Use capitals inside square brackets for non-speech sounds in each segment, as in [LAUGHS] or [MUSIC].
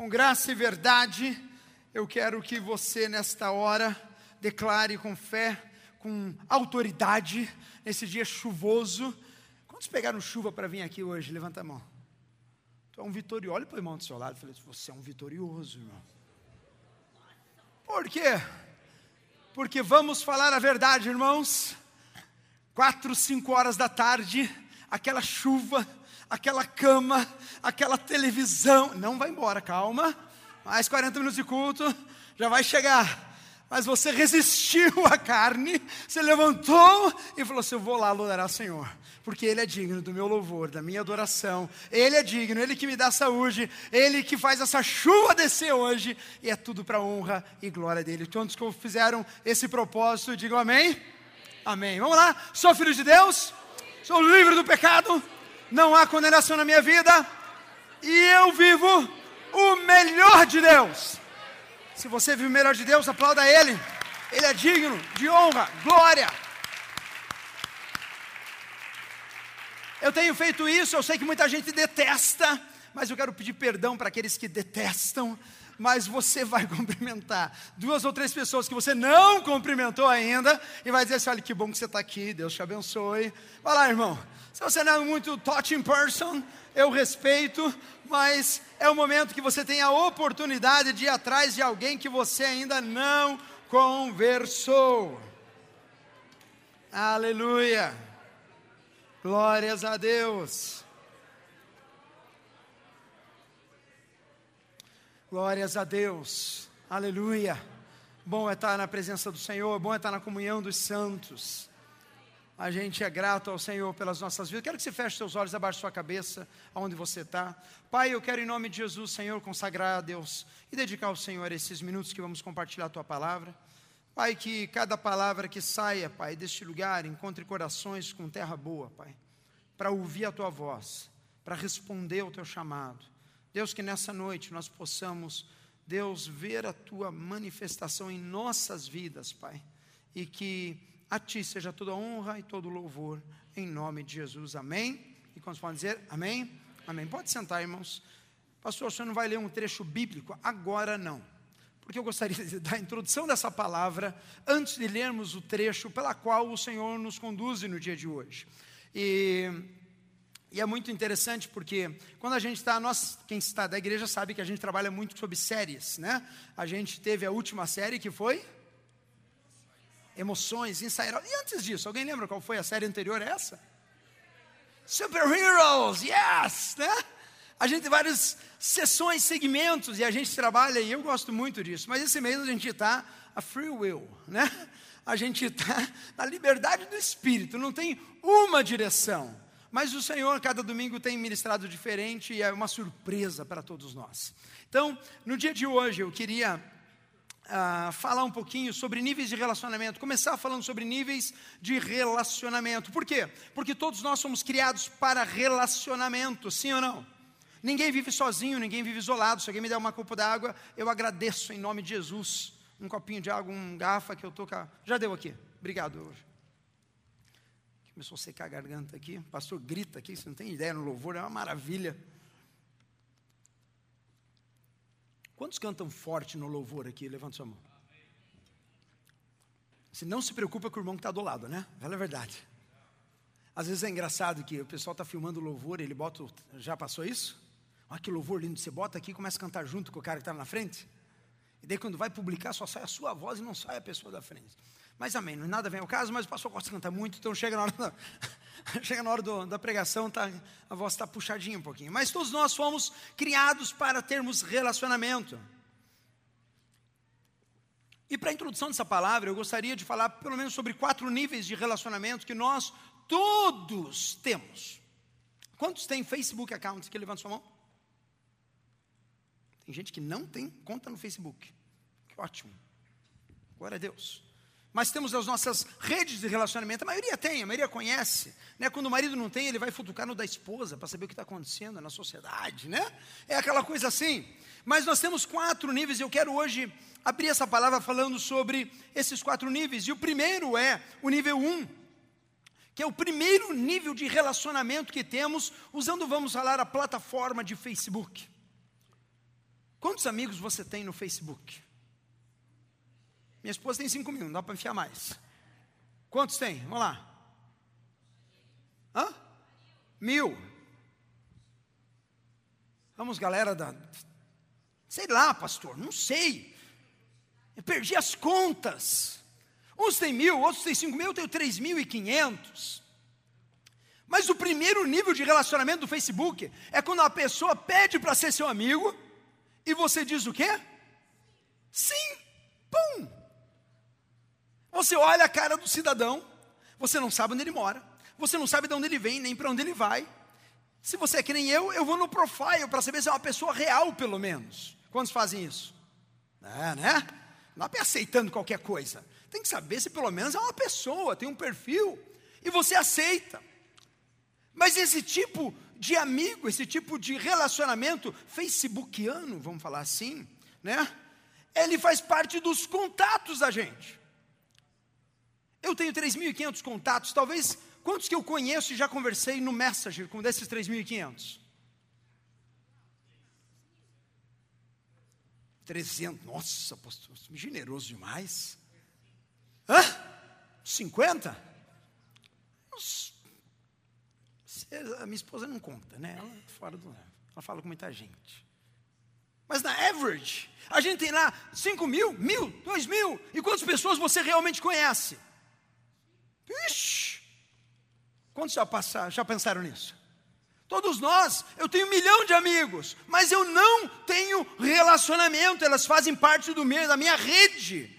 Com graça e verdade, eu quero que você, nesta hora, declare com fé, com autoridade, nesse dia chuvoso. Quantos pegaram chuva para vir aqui hoje? Levanta a mão. Tu é um vitorioso. Olha para o irmão do seu lado e falei: Você é um vitorioso, irmão. Por quê? Porque vamos falar a verdade, irmãos. Quatro, cinco horas da tarde, aquela chuva, aquela cama, aquela televisão. Não vai embora, calma. Mais 40 minutos de culto, já vai chegar. Mas você resistiu à carne, você levantou e falou assim: Eu vou lá adorar o Senhor, porque Ele é digno do meu louvor, da minha adoração. Ele é digno, Ele que me dá saúde, Ele que faz essa chuva descer hoje, e é tudo para honra e glória dEle. Todos que fizeram esse propósito, digam amém. Amém. Vamos lá, sou filho de Deus, sou livre do pecado, não há condenação na minha vida, e eu vivo o melhor de Deus. Se você vive o melhor de Deus, aplauda Ele. Ele é digno de honra, glória. Eu tenho feito isso, eu sei que muita gente detesta, mas eu quero pedir perdão para aqueles que detestam. Mas você vai [LAUGHS] cumprimentar duas ou três pessoas que você não cumprimentou ainda, e vai dizer assim: olha que bom que você está aqui, Deus te abençoe. Vai lá, irmão. Se você não é muito touching person, eu respeito, mas é o momento que você tem a oportunidade de ir atrás de alguém que você ainda não conversou. Aleluia. Glórias a Deus. Glórias a Deus. Aleluia. Bom é estar na presença do Senhor, bom é estar na comunhão dos santos. A gente é grato ao Senhor pelas nossas vidas. Quero que você feche seus olhos abaixo da sua cabeça, aonde você está. Pai, eu quero em nome de Jesus, Senhor, consagrar a Deus e dedicar ao Senhor esses minutos que vamos compartilhar a tua palavra. Pai, que cada palavra que saia, Pai, deste lugar encontre corações com terra boa, Pai, para ouvir a tua voz, para responder ao teu chamado. Deus, que nessa noite nós possamos, Deus, ver a tua manifestação em nossas vidas, Pai, e que a Ti seja toda honra e todo louvor, em nome de Jesus. Amém? E quantos podem dizer amém? Amém. Pode sentar, irmãos. Pastor, o senhor não vai ler um trecho bíblico? Agora não. Porque eu gostaria de dar a introdução dessa palavra antes de lermos o trecho pela qual o Senhor nos conduz no dia de hoje. E, e é muito interessante porque quando a gente está, nós, quem está da igreja sabe que a gente trabalha muito sobre séries, né? A gente teve a última série que foi emoções, ensaiar. E antes disso, alguém lembra qual foi a série anterior a essa? Super Heroes, yes! Né? A gente tem várias sessões, segmentos, e a gente trabalha, e eu gosto muito disso, mas esse mês a gente está a free will, né? A gente está na liberdade do espírito, não tem uma direção. Mas o Senhor, cada domingo, tem ministrado diferente e é uma surpresa para todos nós. Então, no dia de hoje, eu queria uh, falar um pouquinho sobre níveis de relacionamento, começar falando sobre níveis de relacionamento. Por quê? Porque todos nós somos criados para relacionamento, sim ou não? Ninguém vive sozinho, ninguém vive isolado. Se alguém me der uma copa d'água, eu agradeço em nome de Jesus. Um copinho de água, um garrafa que eu estou. Já deu aqui. Obrigado. Começou a secar a garganta aqui. O pastor grita aqui, você não tem ideia no louvor, é uma maravilha. Quantos cantam forte no louvor aqui? Levanta sua mão. Você não se preocupa com o irmão que está do lado, né? Fala a verdade. Às vezes é engraçado que o pessoal está filmando o louvor, ele bota. Já passou isso? Olha que louvor lindo. Você bota aqui e começa a cantar junto com o cara que está na frente. E daí quando vai publicar, só sai a sua voz e não sai a pessoa da frente. Mas amém, nada vem ao caso, mas o pastor gosta de cantar muito, então chega na hora da, [LAUGHS] chega na hora do, da pregação, tá, a voz está puxadinha um pouquinho. Mas todos nós fomos criados para termos relacionamento. E para a introdução dessa palavra, eu gostaria de falar pelo menos sobre quatro níveis de relacionamento que nós todos temos. Quantos têm Facebook account? Que levanta sua mão. Tem gente que não tem conta no Facebook. Que ótimo. Glória a Deus. Mas temos as nossas redes de relacionamento, a maioria tem, a maioria conhece. Né? Quando o marido não tem, ele vai futucar no da esposa para saber o que está acontecendo na sociedade. Né? É aquela coisa assim. Mas nós temos quatro níveis, eu quero hoje abrir essa palavra falando sobre esses quatro níveis. E o primeiro é o nível um, que é o primeiro nível de relacionamento que temos, usando, vamos falar, a plataforma de Facebook. Quantos amigos você tem no Facebook? Minha esposa tem 5 mil, não dá para enfiar mais. Quantos tem? Vamos lá. Hã? Mil. Vamos, galera da. Sei lá, pastor, não sei. Eu perdi as contas. Uns têm mil, outros têm cinco mil, eu tenho três mil e quinhentos. Mas o primeiro nível de relacionamento do Facebook é quando a pessoa pede para ser seu amigo e você diz o quê? Sim, pum. Você olha a cara do cidadão, você não sabe onde ele mora, você não sabe de onde ele vem, nem para onde ele vai. Se você é que nem eu, eu vou no profile para saber se é uma pessoa real, pelo menos. Quantos fazem isso? É, né? Não é aceitando qualquer coisa. Tem que saber se pelo menos é uma pessoa, tem um perfil. E você aceita. Mas esse tipo de amigo, esse tipo de relacionamento facebookiano, vamos falar assim, né? Ele faz parte dos contatos da gente. Eu tenho 3.500 contatos, talvez quantos que eu conheço e já conversei no Messenger com desses 3.500? 300, nossa, pastor, generoso demais. Hã? 50? A minha esposa não conta, né? Ela é fora do. Ela fala com muita gente. Mas na average, a gente tem lá 5 mil, mil, 2 mil. E quantas pessoas você realmente conhece? Ixi! Quantos já, passaram, já pensaram nisso? Todos nós, eu tenho um milhão de amigos, mas eu não tenho relacionamento, elas fazem parte do meu, da minha rede.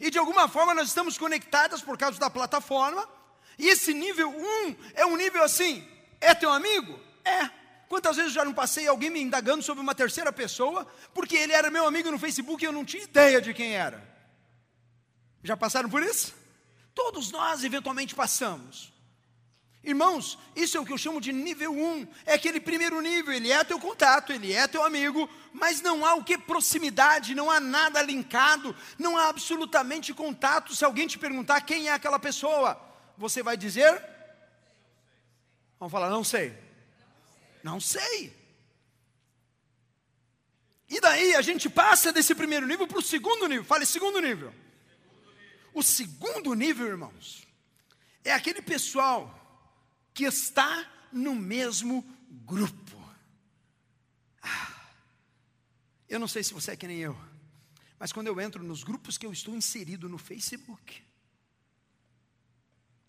E de alguma forma nós estamos conectadas por causa da plataforma. E esse nível 1 um é um nível assim, é teu amigo? É. Quantas vezes eu já não passei alguém me indagando sobre uma terceira pessoa, porque ele era meu amigo no Facebook e eu não tinha ideia de quem era? Já passaram por isso? Todos nós eventualmente passamos. Irmãos, isso é o que eu chamo de nível 1. Um. É aquele primeiro nível, ele é teu contato, ele é teu amigo, mas não há o que proximidade, não há nada linkado, não há absolutamente contato. Se alguém te perguntar quem é aquela pessoa, você vai dizer Vamos falar, não sei. Não sei. E daí a gente passa desse primeiro nível para o segundo nível. Fale segundo nível. O segundo nível, irmãos, é aquele pessoal que está no mesmo grupo. Ah, eu não sei se você é que nem eu, mas quando eu entro nos grupos que eu estou inserido no Facebook,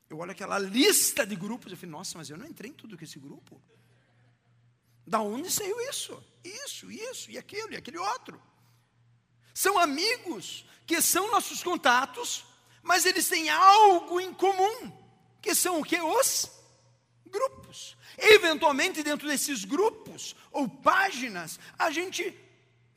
eu olho aquela lista de grupos, eu falo, nossa, mas eu não entrei em tudo que esse grupo. Da onde saiu isso? Isso, isso, e aquilo, e aquele outro. São amigos que são nossos contatos, mas eles têm algo em comum, que são o que? Os grupos. Eventualmente, dentro desses grupos ou páginas, a gente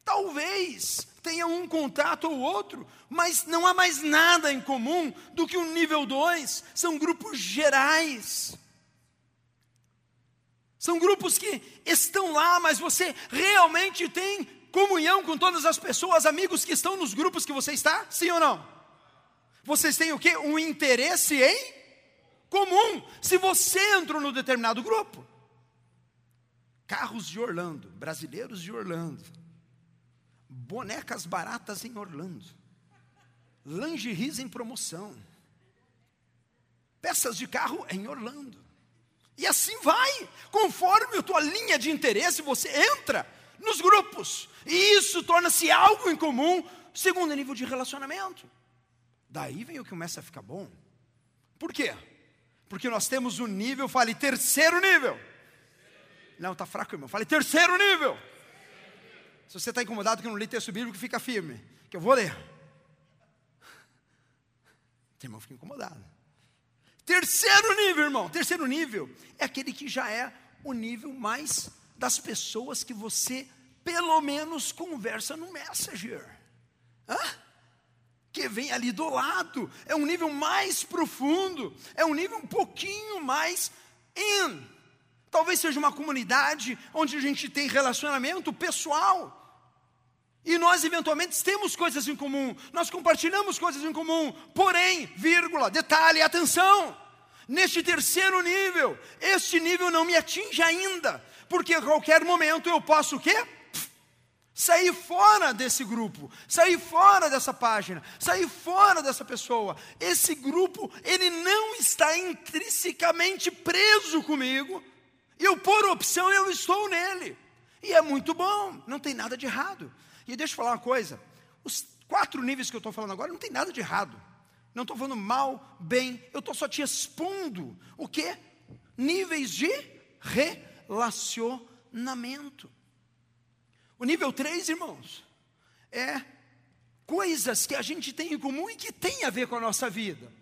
talvez tenha um contato ou outro, mas não há mais nada em comum do que o um nível 2, são grupos gerais. São grupos que estão lá, mas você realmente tem comunhão com todas as pessoas, amigos que estão nos grupos que você está? Sim ou não? Vocês têm o que? Um interesse em comum. Se você entrou no determinado grupo, carros de Orlando, brasileiros de Orlando, bonecas baratas em Orlando, lingeries em promoção, peças de carro em Orlando. E assim vai, conforme a tua linha de interesse, você entra nos grupos, e isso torna-se algo em comum, segundo nível de relacionamento. Daí vem o que começa a ficar bom. Por quê? Porque nós temos um nível, fale terceiro nível. Não, está fraco, irmão. Fale terceiro nível. Se você está incomodado que eu não li texto bíblico, fica firme, que eu vou ler. Tem irmão fica incomodado. Terceiro nível, irmão. Terceiro nível é aquele que já é o nível mais das pessoas que você pelo menos conversa no Messenger. Hã? Que vem ali do lado. É um nível mais profundo. É um nível um pouquinho mais in. Talvez seja uma comunidade onde a gente tem relacionamento pessoal. E nós eventualmente temos coisas em comum, nós compartilhamos coisas em comum, porém, vírgula, detalhe, atenção, neste terceiro nível, este nível não me atinge ainda, porque a qualquer momento eu posso o quê? sair fora desse grupo, sair fora dessa página, sair fora dessa pessoa. Esse grupo, ele não está intrinsecamente preso comigo. Eu, por opção, eu estou nele. E é muito bom, não tem nada de errado. E deixa eu falar uma coisa: os quatro níveis que eu estou falando agora não tem nada de errado. Não estou falando mal, bem, eu estou só te expondo o que? Níveis de relacionamento. O nível 3, irmãos, é coisas que a gente tem em comum e que tem a ver com a nossa vida.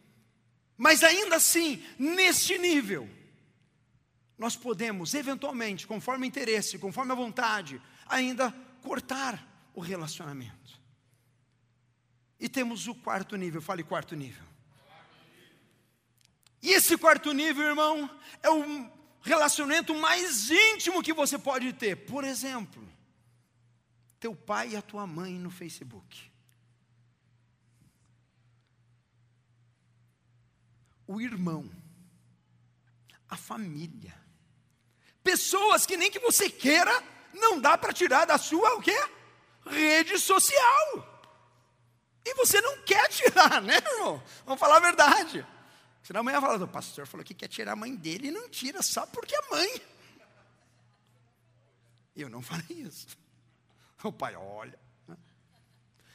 Mas ainda assim, neste nível, nós podemos, eventualmente, conforme o interesse, conforme a vontade, ainda cortar o relacionamento. E temos o quarto nível, fale quarto nível. E esse quarto nível, irmão, é o relacionamento mais íntimo que você pode ter. Por exemplo, teu pai e a tua mãe no Facebook. O irmão, a família. Pessoas que nem que você queira, não dá para tirar da sua o quê? Rede social. E você não quer tirar, [LAUGHS] né, irmão? Vamos falar a verdade. Senão amanhã fala, o pastor falou que quer tirar a mãe dele e não tira só porque é mãe. Eu não falei isso. O pai olha.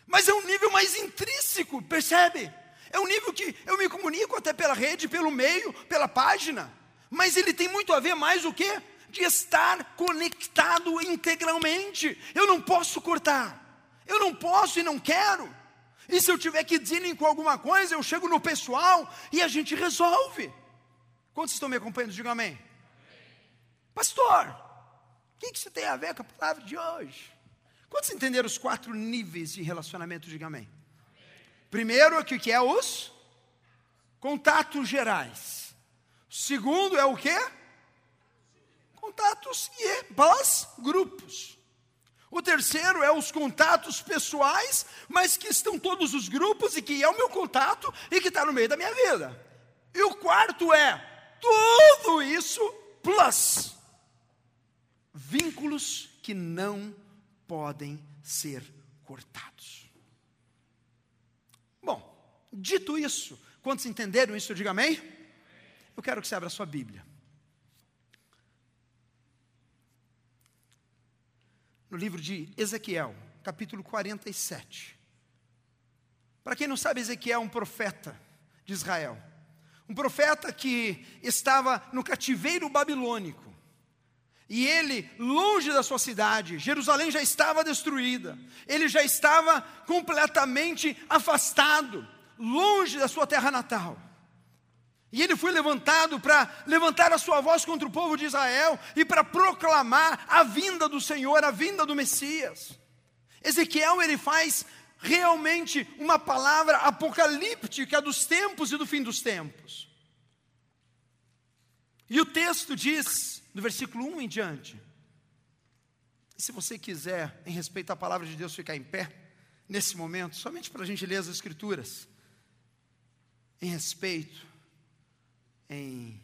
Mas é um nível mais intrínseco, percebe? É um nível que eu me comunico até pela rede, pelo meio, pela página. Mas ele tem muito a ver mais o quê? De estar conectado integralmente. Eu não posso cortar. Eu não posso e não quero. E se eu tiver que dizer com alguma coisa, eu chego no pessoal e a gente resolve. Quantos estão me acompanhando? Diga amém. Pastor, o que, que isso tem a ver com a palavra de hoje? Quantos entenderam os quatro níveis de relacionamento? Diga amém. Primeiro, o que é os contatos gerais. Segundo é o que? Contatos e pós grupos. O terceiro é os contatos pessoais, mas que estão todos os grupos e que é o meu contato e que está no meio da minha vida. E o quarto é tudo isso plus vínculos que não podem ser cortados. Bom, dito isso, quantos entenderam isso, diga amém? Eu quero que você abra a sua Bíblia. No livro de Ezequiel, capítulo 47. Para quem não sabe, Ezequiel é um profeta de Israel. Um profeta que estava no cativeiro babilônico. E ele, longe da sua cidade, Jerusalém já estava destruída, ele já estava completamente afastado, longe da sua terra natal. E ele foi levantado para levantar a sua voz contra o povo de Israel e para proclamar a vinda do Senhor, a vinda do Messias. Ezequiel ele faz realmente uma palavra apocalíptica dos tempos e do fim dos tempos. E o texto diz do versículo 1 em diante. Se você quiser, em respeito à palavra de Deus, ficar em pé, nesse momento, somente para a gente ler as Escrituras, em respeito, em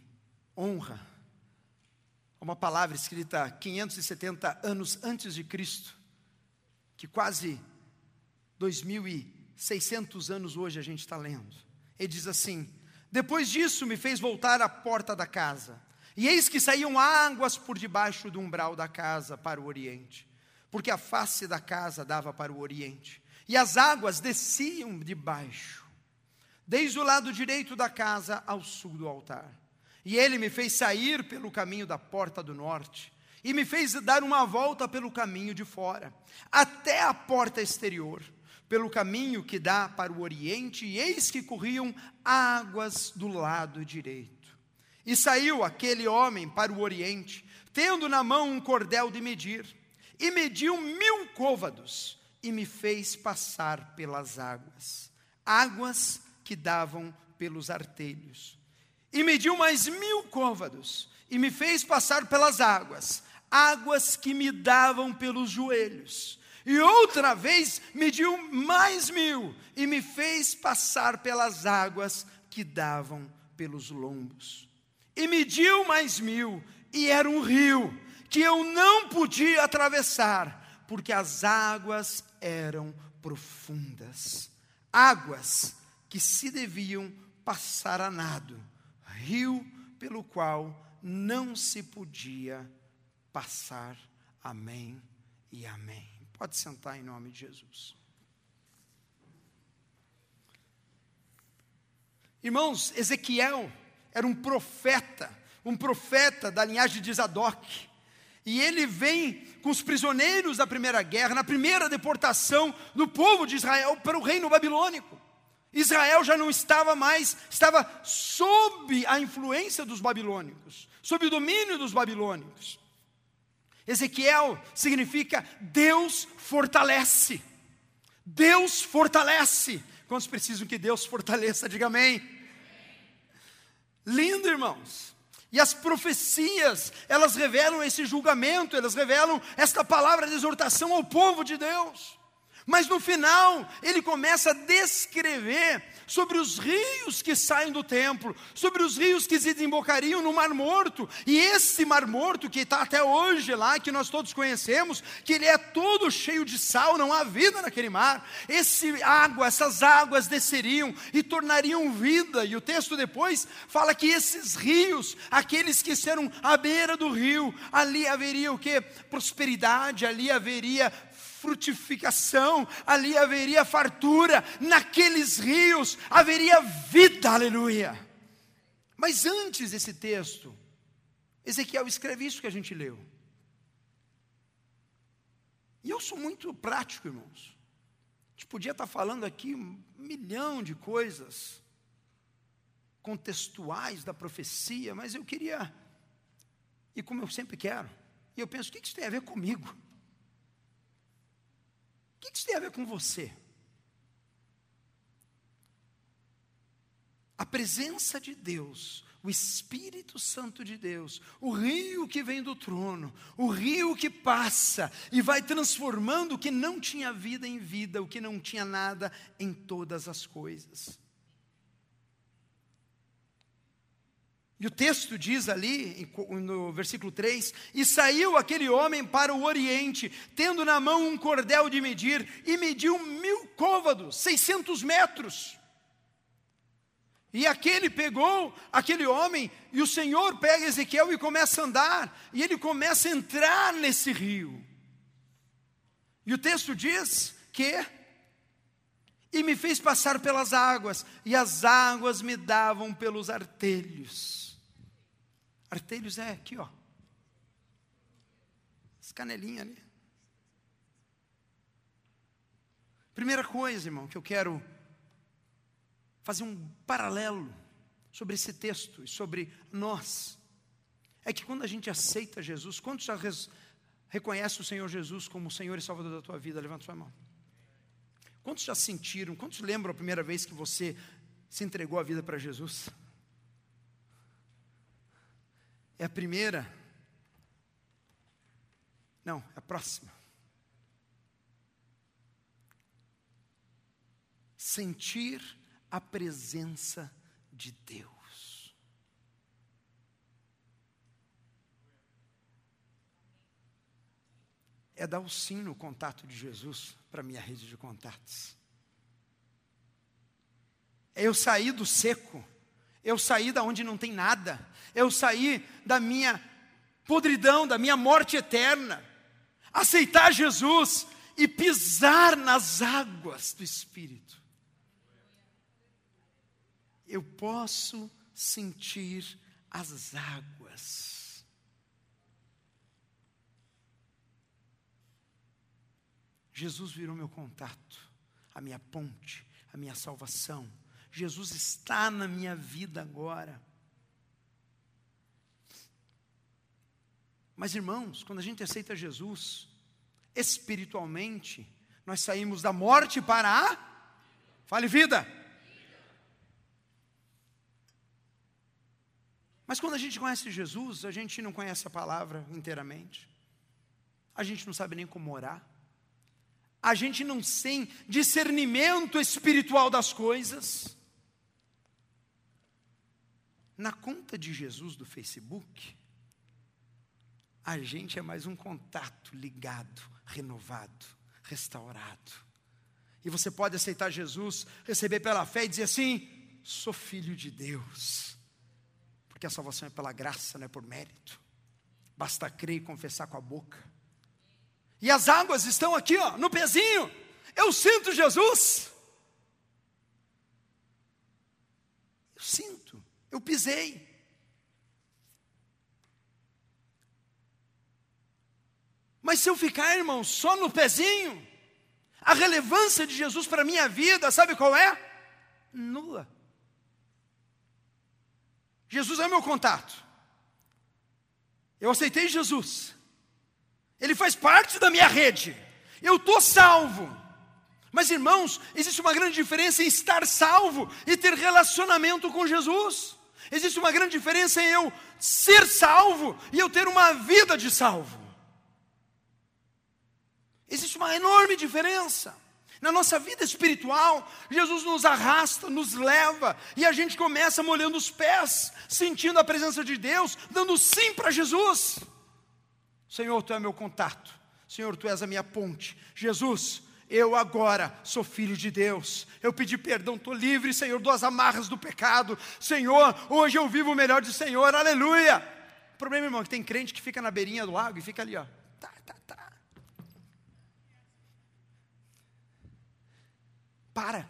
honra, uma palavra escrita 570 anos antes de Cristo, que quase 2.600 anos hoje a gente está lendo. Ele diz assim: Depois disso me fez voltar à porta da casa e eis que saíam águas por debaixo do umbral da casa para o oriente, porque a face da casa dava para o oriente, e as águas desciam de baixo, desde o lado direito da casa ao sul do altar. E ele me fez sair pelo caminho da porta do norte, e me fez dar uma volta pelo caminho de fora, até a porta exterior, pelo caminho que dá para o oriente, e eis que corriam águas do lado direito. E saiu aquele homem para o oriente, tendo na mão um cordel de medir, e mediu mil côvados, e me fez passar pelas águas, águas que davam pelos artelhos. E mediu mais mil côvados, e me fez passar pelas águas, águas que me davam pelos joelhos. E outra vez mediu mais mil, e me fez passar pelas águas que davam pelos lombos e mediu mais mil, e era um rio que eu não podia atravessar, porque as águas eram profundas, águas que se deviam passar a nado, rio pelo qual não se podia passar. Amém e amém. Pode sentar em nome de Jesus. Irmãos, Ezequiel era um profeta, um profeta da linhagem de Zadok. E ele vem com os prisioneiros da primeira guerra, na primeira deportação do povo de Israel para o reino babilônico. Israel já não estava mais, estava sob a influência dos babilônicos, sob o domínio dos babilônicos. Ezequiel significa Deus fortalece. Deus fortalece. Quantos precisam que Deus fortaleça? Diga amém. Lindo, irmãos. E as profecias, elas revelam esse julgamento, elas revelam esta palavra de exortação ao povo de Deus. Mas no final, ele começa a descrever sobre os rios que saem do templo, sobre os rios que se desembocariam no Mar Morto. E esse Mar Morto, que está até hoje lá, que nós todos conhecemos, que ele é todo cheio de sal, não há vida naquele mar. Esse água, essas águas desceriam e tornariam vida. E o texto depois fala que esses rios, aqueles que serão à beira do rio, ali haveria o que? Prosperidade, ali haveria frutificação, ali haveria fartura, naqueles rios haveria vida, aleluia. Mas antes desse texto, Ezequiel escreve isso que a gente leu. E eu sou muito prático, irmãos. A gente podia estar falando aqui um milhão de coisas contextuais da profecia, mas eu queria, e como eu sempre quero, e eu penso, o que isso tem a ver comigo? O que isso tem a ver com você? A presença de Deus, o Espírito Santo de Deus, o rio que vem do trono, o rio que passa e vai transformando o que não tinha vida em vida, o que não tinha nada em todas as coisas. E o texto diz ali, no versículo 3: E saiu aquele homem para o oriente, tendo na mão um cordel de medir, e mediu mil côvados, 600 metros. E aquele pegou, aquele homem, e o Senhor pega Ezequiel e começa a andar, e ele começa a entrar nesse rio. E o texto diz que e me fez passar pelas águas, e as águas me davam pelos artelhos. Artelhos é aqui, ó. As canelinhas ali. Primeira coisa, irmão, que eu quero fazer um paralelo sobre esse texto e sobre nós, é que quando a gente aceita Jesus, quantos já reconhece o Senhor Jesus como o Senhor e Salvador da tua vida? Levanta sua mão. Quantos já sentiram, quantos lembram a primeira vez que você se entregou a vida para Jesus? É a primeira? Não, é a próxima. Sentir a presença de Deus. É dar o sim no contato de Jesus para minha rede de contatos. É eu sair do seco eu saí da onde não tem nada. Eu saí da minha podridão, da minha morte eterna. Aceitar Jesus e pisar nas águas do Espírito. Eu posso sentir as águas. Jesus virou meu contato, a minha ponte, a minha salvação Jesus está na minha vida agora. Mas irmãos, quando a gente aceita Jesus, espiritualmente, nós saímos da morte para a fale vida. Mas quando a gente conhece Jesus, a gente não conhece a palavra inteiramente. A gente não sabe nem como orar. A gente não tem discernimento espiritual das coisas. Na conta de Jesus do Facebook, a gente é mais um contato ligado, renovado, restaurado. E você pode aceitar Jesus, receber pela fé e dizer assim: sou filho de Deus. Porque a salvação é pela graça, não é por mérito. Basta crer e confessar com a boca. E as águas estão aqui, ó, no pezinho. Eu sinto Jesus. Eu sinto. Eu pisei. Mas se eu ficar, irmão, só no pezinho, a relevância de Jesus para a minha vida, sabe qual é? Nula. Jesus é meu contato. Eu aceitei Jesus. Ele faz parte da minha rede. Eu estou salvo. Mas, irmãos, existe uma grande diferença em estar salvo e ter relacionamento com Jesus. Existe uma grande diferença em eu ser salvo e eu ter uma vida de salvo. Existe uma enorme diferença. Na nossa vida espiritual, Jesus nos arrasta, nos leva, e a gente começa molhando os pés, sentindo a presença de Deus, dando sim para Jesus. Senhor, tu é meu contato. Senhor, tu és a minha ponte. Jesus, eu agora sou filho de Deus. Eu pedi perdão, estou livre, Senhor, das amarras do pecado. Senhor, hoje eu vivo o melhor de Senhor, aleluia. O problema, irmão, é que tem crente que fica na beirinha do lago e fica ali, ó. Tá, tá, tá. Para.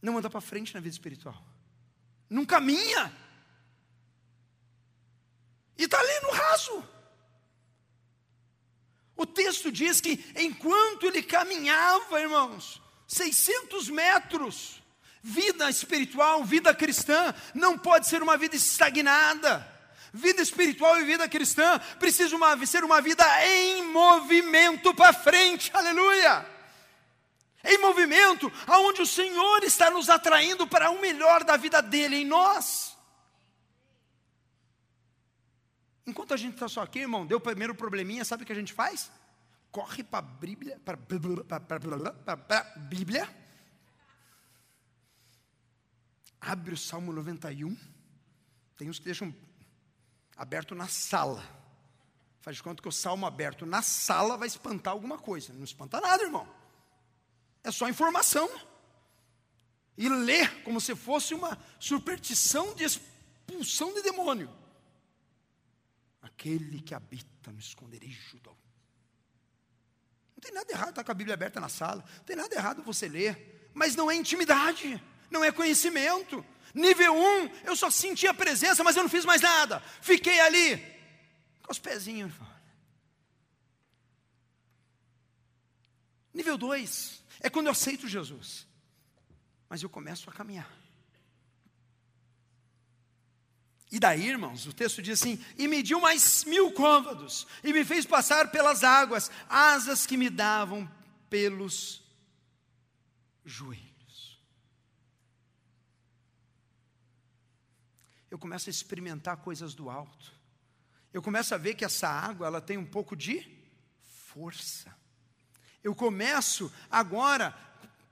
Não anda para frente na vida espiritual. Não caminha. E está ali no raso. O texto diz que enquanto ele caminhava, irmãos, 600 metros, vida espiritual, vida cristã, não pode ser uma vida estagnada. Vida espiritual e vida cristã precisa uma, ser uma vida em movimento para frente, aleluia. Em movimento, aonde o Senhor está nos atraindo para o melhor da vida dele em nós. Enquanto a gente está só aqui, irmão, deu o primeiro probleminha, sabe o que a gente faz? Corre para a Bíblia, para a Bíblia, abre o Salmo 91, tem uns que deixam aberto na sala. Faz de conta que o salmo aberto na sala vai espantar alguma coisa. Não espanta nada, irmão. É só informação. E ler como se fosse uma superstição de expulsão de demônio aquele que habita no esconderijo do Não tem nada errado estar com a Bíblia aberta na sala, não tem nada errado você ler, mas não é intimidade, não é conhecimento. Nível 1, um, eu só senti a presença, mas eu não fiz mais nada. Fiquei ali, com os pezinhos. Nível 2, é quando eu aceito Jesus, mas eu começo a caminhar. E daí, irmãos, o texto diz assim: e mediu mais mil côvados, e me fez passar pelas águas, asas que me davam pelos joelhos. Eu começo a experimentar coisas do alto. Eu começo a ver que essa água ela tem um pouco de força. Eu começo agora,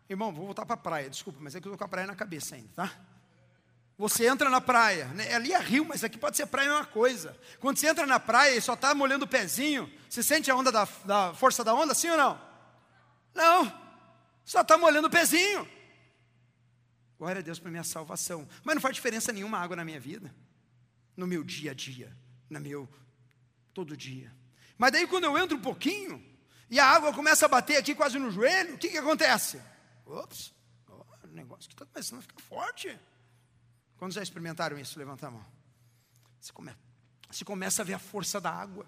irmão, vou voltar para a praia, desculpa, mas é que eu estou com a praia na cabeça ainda, tá? Você entra na praia, né? ali é rio, mas aqui pode ser praia, é uma coisa. Quando você entra na praia e só está molhando o pezinho, você sente a onda da, da força da onda, sim ou não? Não, só está molhando o pezinho. Glória a Deus para minha salvação. Mas não faz diferença nenhuma água na minha vida, no meu dia a dia, no meu todo dia. Mas daí quando eu entro um pouquinho, e a água começa a bater aqui quase no joelho, o que, que acontece? Ops, o negócio que está começando a ficar forte. Quando já experimentaram isso? Levanta a mão. Você começa, você começa a ver a força da água.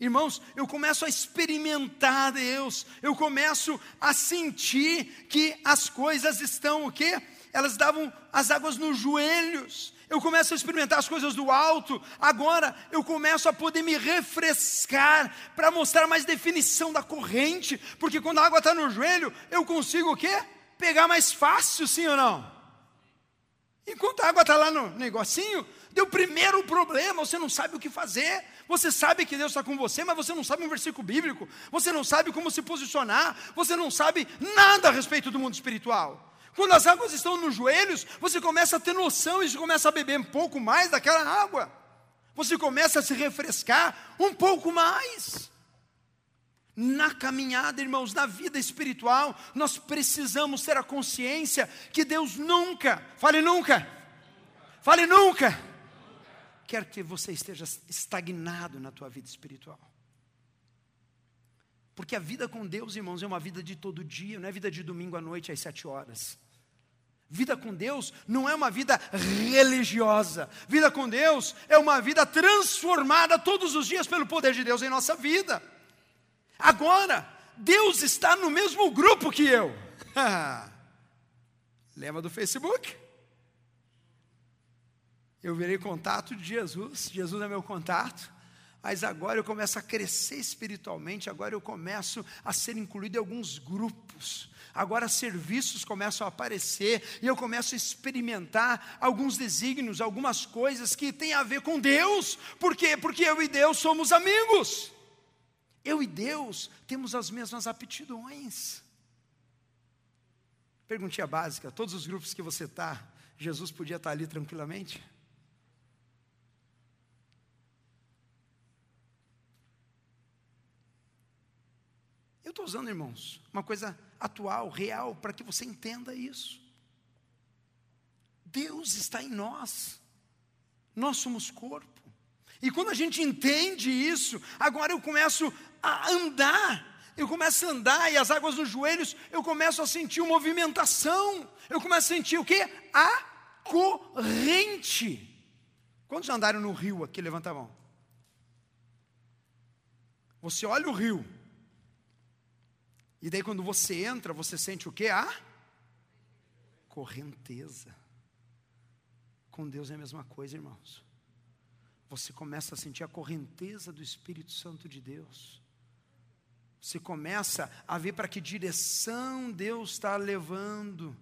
Irmãos, eu começo a experimentar Deus, eu começo a sentir que as coisas estão o quê? Elas davam as águas nos joelhos. Eu começo a experimentar as coisas do alto. Agora eu começo a poder me refrescar para mostrar mais definição da corrente, porque quando a água está no joelho, eu consigo o quê? Pegar mais fácil, sim ou não? Enquanto a água está lá no negocinho, deu primeiro problema, você não sabe o que fazer. Você sabe que Deus está com você, mas você não sabe um versículo bíblico. Você não sabe como se posicionar. Você não sabe nada a respeito do mundo espiritual. Quando as águas estão nos joelhos, você começa a ter noção e você começa a beber um pouco mais daquela água. você começa a se refrescar um pouco mais. Na caminhada, irmãos, na vida espiritual, nós precisamos ter a consciência que Deus nunca, fale nunca, fale nunca, quer que você esteja estagnado na tua vida espiritual. Porque a vida com Deus, irmãos, é uma vida de todo dia, não é vida de domingo à noite às sete horas. Vida com Deus não é uma vida religiosa. Vida com Deus é uma vida transformada todos os dias pelo poder de Deus em nossa vida. Agora, Deus está no mesmo grupo que eu. [LAUGHS] Lembra do Facebook? Eu virei contato de Jesus, Jesus é meu contato, mas agora eu começo a crescer espiritualmente, agora eu começo a ser incluído em alguns grupos agora serviços começam a aparecer e eu começo a experimentar alguns desígnios, algumas coisas que têm a ver com Deus. Por quê? Porque eu e Deus somos amigos. Eu e Deus temos as mesmas aptidões. Perguntinha básica: todos os grupos que você está, Jesus podia estar ali tranquilamente? Eu estou usando, irmãos, uma coisa atual, real, para que você entenda isso. Deus está em nós, nós somos corpo. E quando a gente entende isso, agora eu começo a andar, eu começo a andar e as águas nos joelhos, eu começo a sentir movimentação, eu começo a sentir o que? A corrente. Quantos andaram no rio aqui? Levanta a mão. Você olha o rio, e daí quando você entra, você sente o que? A correnteza. Com Deus é a mesma coisa, irmãos. Você começa a sentir a correnteza do Espírito Santo de Deus. Você começa a ver para que direção Deus está levando.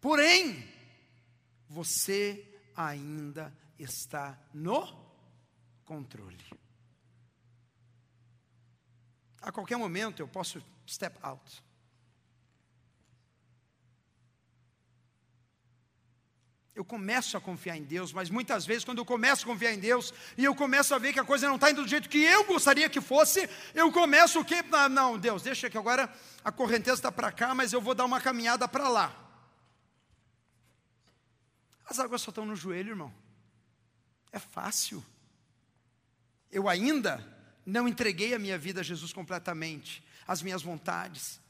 Porém, você ainda está no controle. A qualquer momento eu posso step out. Eu começo a confiar em Deus, mas muitas vezes, quando eu começo a confiar em Deus e eu começo a ver que a coisa não está indo do jeito que eu gostaria que fosse, eu começo o quê? Ah, não, Deus, deixa que agora a correnteza está para cá, mas eu vou dar uma caminhada para lá. As águas só estão no joelho, irmão. É fácil. Eu ainda não entreguei a minha vida a Jesus completamente as minhas vontades.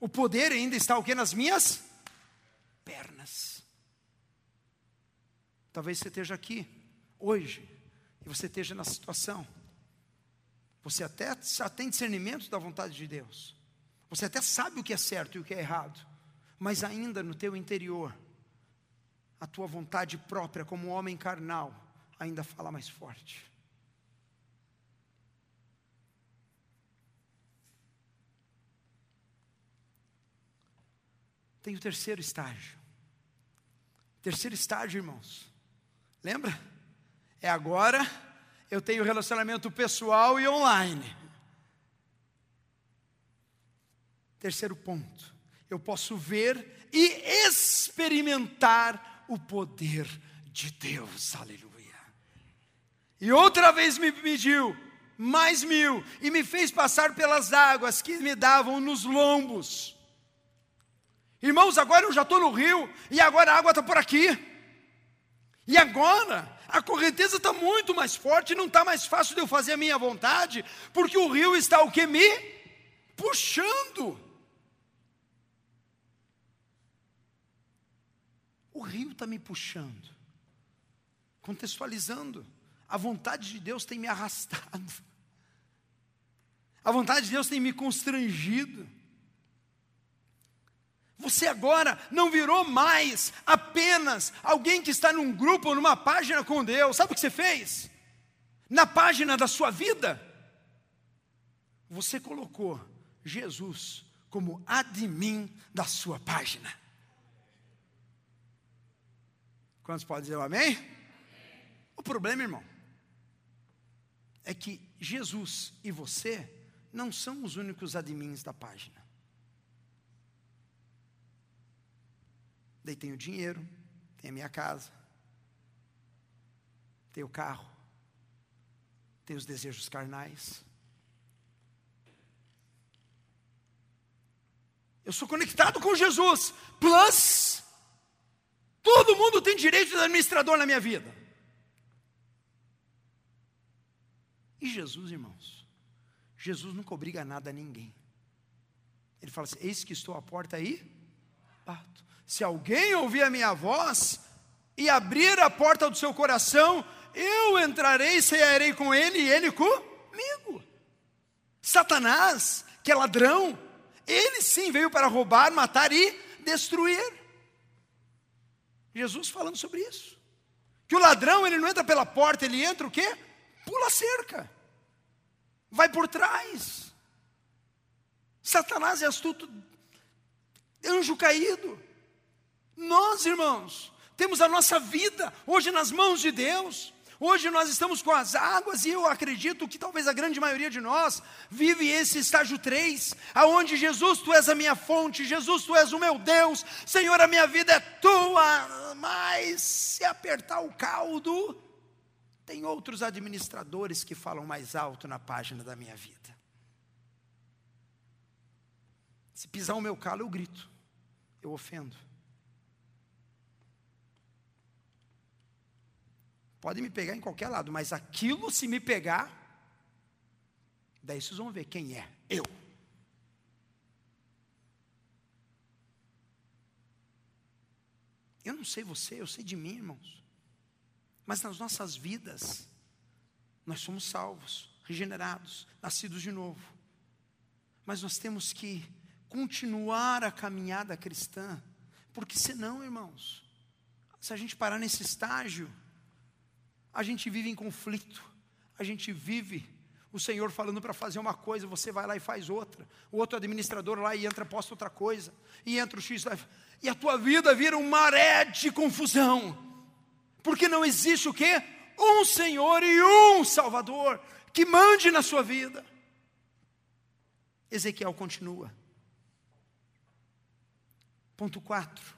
O poder ainda está o que nas minhas pernas. Talvez você esteja aqui hoje e você esteja na situação. Você até já tem discernimento da vontade de Deus. Você até sabe o que é certo e o que é errado. Mas ainda no teu interior, a tua vontade própria como homem carnal ainda fala mais forte. Tem o terceiro estágio. Terceiro estágio, irmãos. Lembra? É agora eu tenho relacionamento pessoal e online. Terceiro ponto. Eu posso ver e experimentar o poder de Deus. Aleluia. E outra vez me pediu mais mil e me fez passar pelas águas que me davam nos lombos. Irmãos, agora eu já estou no rio e agora a água está por aqui. E agora a correnteza está muito mais forte, não está mais fácil de eu fazer a minha vontade, porque o rio está o que me puxando. O rio está me puxando, contextualizando. A vontade de Deus tem me arrastado, a vontade de Deus tem me constrangido. Você agora não virou mais apenas alguém que está num grupo numa página com Deus. Sabe o que você fez? Na página da sua vida, você colocou Jesus como admin da sua página. Quantos podem dizer amém? O problema, irmão, é que Jesus e você não são os únicos admins da página. Daí tem o dinheiro, tem a minha casa, tem o carro, tem os desejos carnais. Eu sou conectado com Jesus. Plus, todo mundo tem direito de administrador na minha vida. E Jesus, irmãos, Jesus nunca obriga nada a ninguém. Ele fala assim: Eis que estou à porta aí, bato. Se alguém ouvir a minha voz e abrir a porta do seu coração, eu entrarei, cearei com ele e ele comigo. Satanás, que é ladrão, ele sim veio para roubar, matar e destruir. Jesus falando sobre isso. Que o ladrão, ele não entra pela porta, ele entra o quê? Pula a cerca. Vai por trás. Satanás é astuto, anjo caído. Nós, irmãos, temos a nossa vida hoje nas mãos de Deus. Hoje nós estamos com as águas e eu acredito que talvez a grande maioria de nós vive esse estágio 3, aonde Jesus, tu és a minha fonte, Jesus, tu és o meu Deus, Senhor, a minha vida é tua, mas se apertar o caldo, tem outros administradores que falam mais alto na página da minha vida. Se pisar o meu calo, eu grito, eu ofendo. Pode me pegar em qualquer lado, mas aquilo se me pegar, daí vocês vão ver quem é. Eu. Eu não sei você, eu sei de mim, irmãos. Mas nas nossas vidas, nós somos salvos, regenerados, nascidos de novo. Mas nós temos que continuar a caminhada cristã, porque senão, irmãos, se a gente parar nesse estágio, a gente vive em conflito, a gente vive o Senhor falando para fazer uma coisa, você vai lá e faz outra. O outro administrador lá e entra, posta outra coisa. E entra o X lá. E a tua vida vira um maré de confusão. Porque não existe o quê? Um Senhor e um Salvador que mande na sua vida. Ezequiel continua. Ponto 4.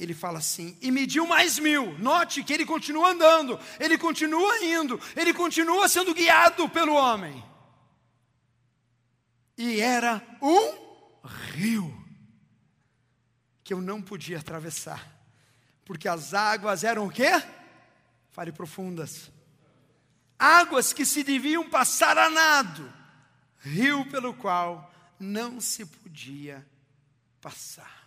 Ele fala assim: e mediu mais mil. Note que ele continua andando, ele continua indo, ele continua sendo guiado pelo homem. E era um rio que eu não podia atravessar, porque as águas eram o quê? Fale profundas. Águas que se deviam passar a nado, rio pelo qual não se podia passar.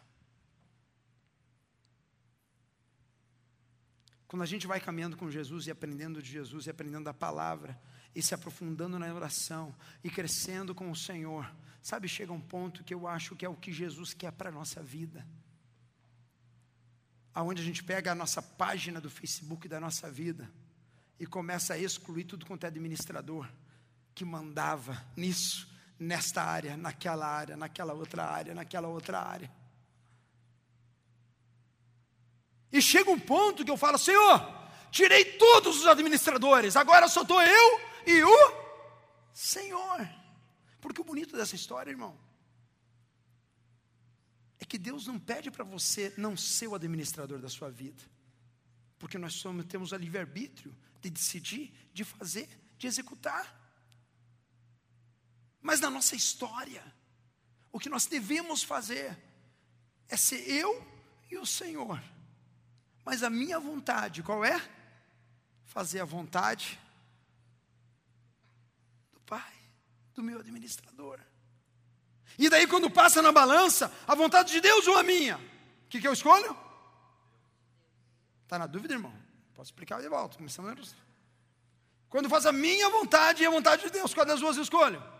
Quando a gente vai caminhando com Jesus e aprendendo de Jesus e aprendendo da palavra e se aprofundando na oração e crescendo com o Senhor, sabe, chega um ponto que eu acho que é o que Jesus quer para a nossa vida. Aonde a gente pega a nossa página do Facebook da nossa vida e começa a excluir tudo quanto é administrador que mandava nisso, nesta área, naquela área, naquela outra área, naquela outra área. E chega um ponto que eu falo, Senhor, tirei todos os administradores, agora só estou eu e o Senhor. Porque o bonito dessa história, irmão, é que Deus não pede para você não ser o administrador da sua vida. Porque nós somos, temos o livre-arbítrio de decidir, de fazer, de executar. Mas na nossa história, o que nós devemos fazer é ser eu e o Senhor. Mas a minha vontade, qual é? Fazer a vontade do Pai, do meu administrador. E daí, quando passa na balança, a vontade de Deus ou a minha? O que, que eu escolho? Está na dúvida, irmão? Posso explicar de volta. Quando faz a minha vontade e a vontade de Deus, qual das duas eu escolho?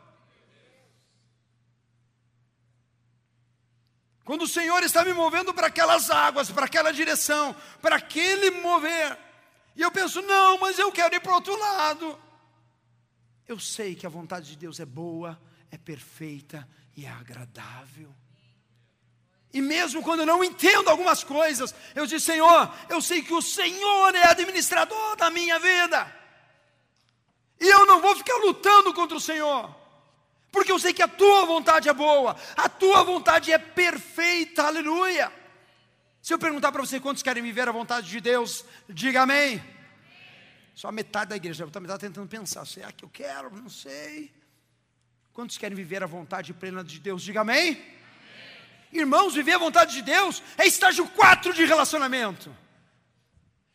Quando o Senhor está me movendo para aquelas águas, para aquela direção, para aquele mover, e eu penso, não, mas eu quero ir para o outro lado. Eu sei que a vontade de Deus é boa, é perfeita e é agradável. E mesmo quando eu não entendo algumas coisas, eu digo, Senhor, eu sei que o Senhor é administrador da minha vida. E eu não vou ficar lutando contra o Senhor porque eu sei que a tua vontade é boa, a tua vontade é perfeita, aleluia. Se eu perguntar para você quantos querem viver a vontade de Deus, diga amém. Só metade da igreja, outra metade tentando pensar, será que eu quero? Não sei. Quantos querem viver a vontade plena de Deus? Diga amém. amém. Irmãos, viver a vontade de Deus é estágio 4 de relacionamento.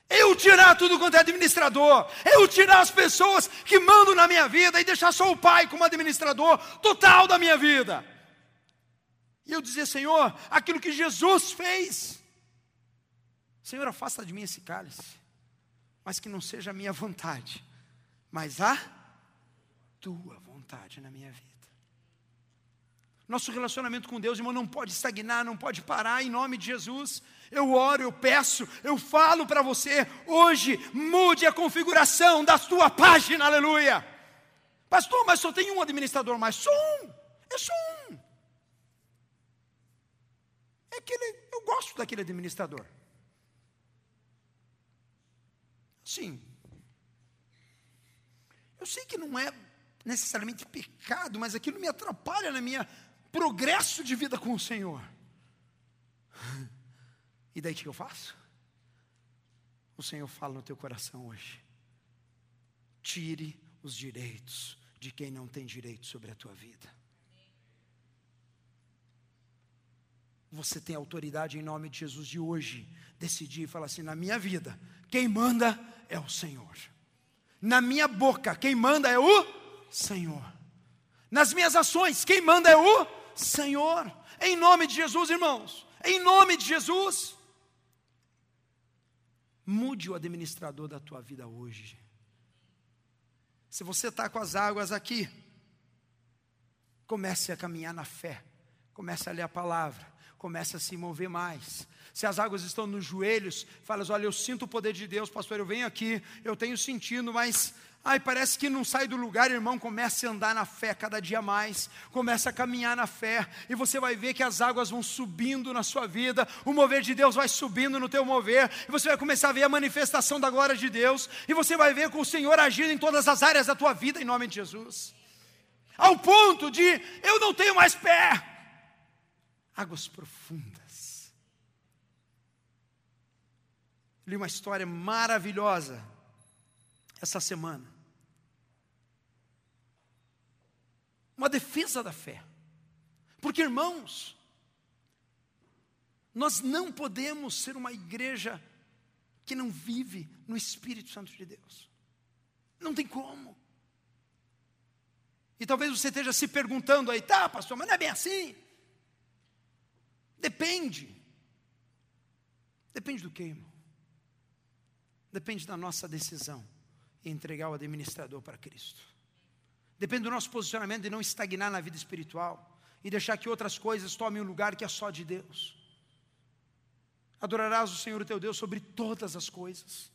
Eu tirar tudo quanto é administrador, eu tirar as pessoas que mandam na minha vida e deixar só o Pai como administrador total da minha vida. E eu dizer, Senhor, aquilo que Jesus fez. Senhor, afasta de mim esse cálice, mas que não seja a minha vontade, mas a tua vontade na minha vida. Nosso relacionamento com Deus, irmão, não pode estagnar, não pode parar, em nome de Jesus. Eu oro, eu peço, eu falo para você, hoje, mude a configuração da sua página, aleluia. Pastor, mas só tem um administrador mais, só um, é só um. É aquele, eu gosto daquele administrador. Sim. Eu sei que não é necessariamente pecado, mas aquilo me atrapalha na minha progresso de vida com o Senhor. [LAUGHS] E daí o que eu faço? O Senhor fala no teu coração hoje. Tire os direitos de quem não tem direito sobre a tua vida. Você tem autoridade em nome de Jesus de hoje decidir e falar assim: na minha vida, quem manda é o Senhor. Na minha boca, quem manda é o Senhor. Nas minhas ações, quem manda é o Senhor. Em nome de Jesus, irmãos. Em nome de Jesus. Mude o administrador da tua vida hoje. Se você está com as águas aqui, comece a caminhar na fé, comece a ler a palavra, comece a se mover mais. Se as águas estão nos joelhos, fala: olha, eu sinto o poder de Deus, pastor, eu venho aqui, eu tenho sentindo, mas Ai, parece que não sai do lugar, irmão. Comece a andar na fé cada dia mais. Comece a caminhar na fé. E você vai ver que as águas vão subindo na sua vida. O mover de Deus vai subindo no teu mover. E você vai começar a ver a manifestação da glória de Deus. E você vai ver com o Senhor agindo em todas as áreas da tua vida, em nome de Jesus. Ao ponto de eu não tenho mais pé. Águas profundas. Li uma história maravilhosa essa semana. Uma defesa da fé. Porque, irmãos, nós não podemos ser uma igreja que não vive no Espírito Santo de Deus. Não tem como. E talvez você esteja se perguntando aí, tá, pastor, mas não é bem assim. Depende. Depende do que, irmão? Depende da nossa decisão em entregar o administrador para Cristo. Depende do nosso posicionamento de não estagnar na vida espiritual e deixar que outras coisas tomem o lugar que é só de Deus. Adorarás o Senhor teu Deus sobre todas as coisas.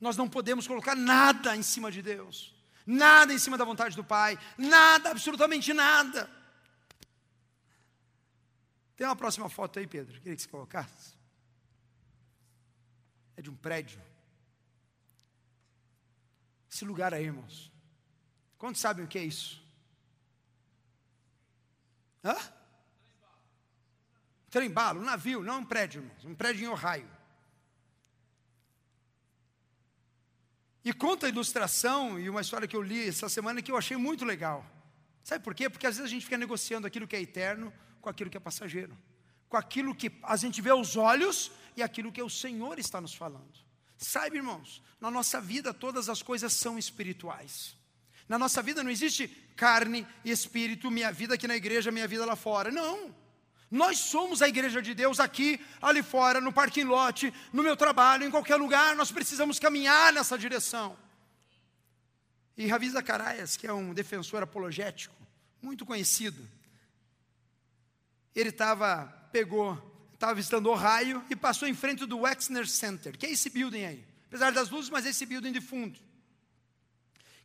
Nós não podemos colocar nada em cima de Deus, nada em cima da vontade do Pai, nada, absolutamente nada. Tem uma próxima foto aí, Pedro, queria que você colocasse. É de um prédio. Esse lugar aí, irmãos, Quantos sabem o que é isso? Hã? Trem-balo, um navio, não um prédio, irmãos, um prédio em Ohio. E conta a ilustração e uma história que eu li essa semana que eu achei muito legal. Sabe por quê? Porque às vezes a gente fica negociando aquilo que é eterno com aquilo que é passageiro, com aquilo que a gente vê aos olhos e aquilo que o Senhor está nos falando. Sabe, irmãos, na nossa vida todas as coisas são espirituais. Na nossa vida não existe carne e espírito, minha vida aqui na igreja, minha vida lá fora. Não. Nós somos a igreja de Deus aqui, ali fora, no parking lot, no meu trabalho, em qualquer lugar, nós precisamos caminhar nessa direção. E Ravi Zacarias, que é um defensor apologético, muito conhecido, ele estava, pegou, estava visitando Ohio e passou em frente do Wexner Center, que é esse building aí. Apesar das luzes, mas esse building de fundo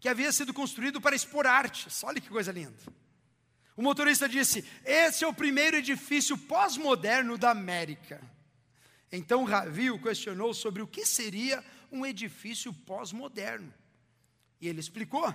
que havia sido construído para expor artes. Olha que coisa linda. O motorista disse: Esse é o primeiro edifício pós-moderno da América. Então Ravi o questionou sobre o que seria um edifício pós-moderno. E ele explicou: